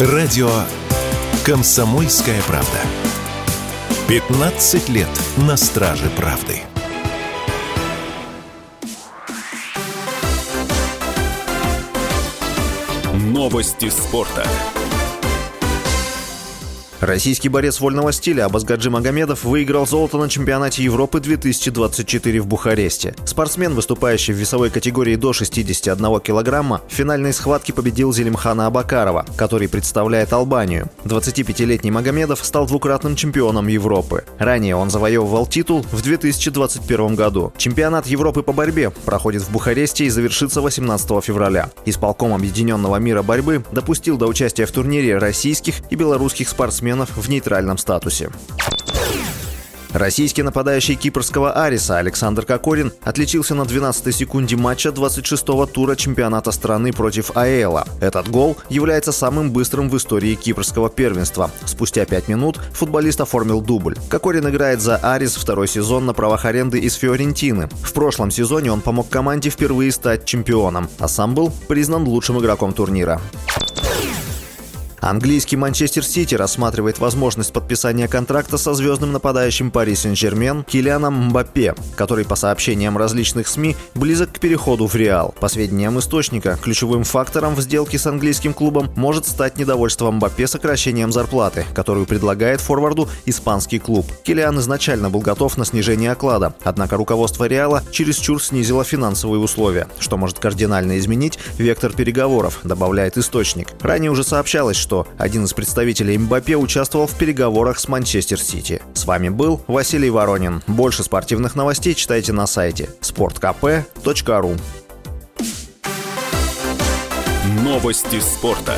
Радио «Комсомольская правда». 15 лет на страже правды. Новости спорта. Российский борец вольного стиля Абазгаджи Магомедов выиграл золото на чемпионате Европы 2024 в Бухаресте. Спортсмен, выступающий в весовой категории до 61 килограмма, в финальной схватке победил Зелимхана Абакарова, который представляет Албанию. 25-летний Магомедов стал двукратным чемпионом Европы. Ранее он завоевывал титул в 2021 году. Чемпионат Европы по борьбе проходит в Бухаресте и завершится 18 февраля. Исполком Объединенного мира борьбы допустил до участия в турнире российских и белорусских спортсменов спортсменов в нейтральном статусе. Российский нападающий кипрского Ариса Александр Кокорин отличился на 12-й секунде матча 26-го тура чемпионата страны против Аэла. Этот гол является самым быстрым в истории кипрского первенства. Спустя 5 минут футболист оформил дубль. Кокорин играет за Арис второй сезон на правах аренды из Фиорентины. В прошлом сезоне он помог команде впервые стать чемпионом, а сам был признан лучшим игроком турнира. Английский Манчестер Сити рассматривает возможность подписания контракта со звездным нападающим Пари Сен-Жермен Килианом Мбаппе, который, по сообщениям различных СМИ, близок к переходу в Реал. По сведениям источника, ключевым фактором в сделке с английским клубом может стать недовольство Мбаппе сокращением зарплаты, которую предлагает форварду испанский клуб. Килиан изначально был готов на снижение оклада, однако руководство Реала чересчур снизило финансовые условия, что может кардинально изменить вектор переговоров, добавляет источник. Ранее уже сообщалось, что что один из представителей Мбаппе участвовал в переговорах с Манчестер Сити. С вами был Василий Воронин. Больше спортивных новостей читайте на сайте sportkp.ru Новости спорта.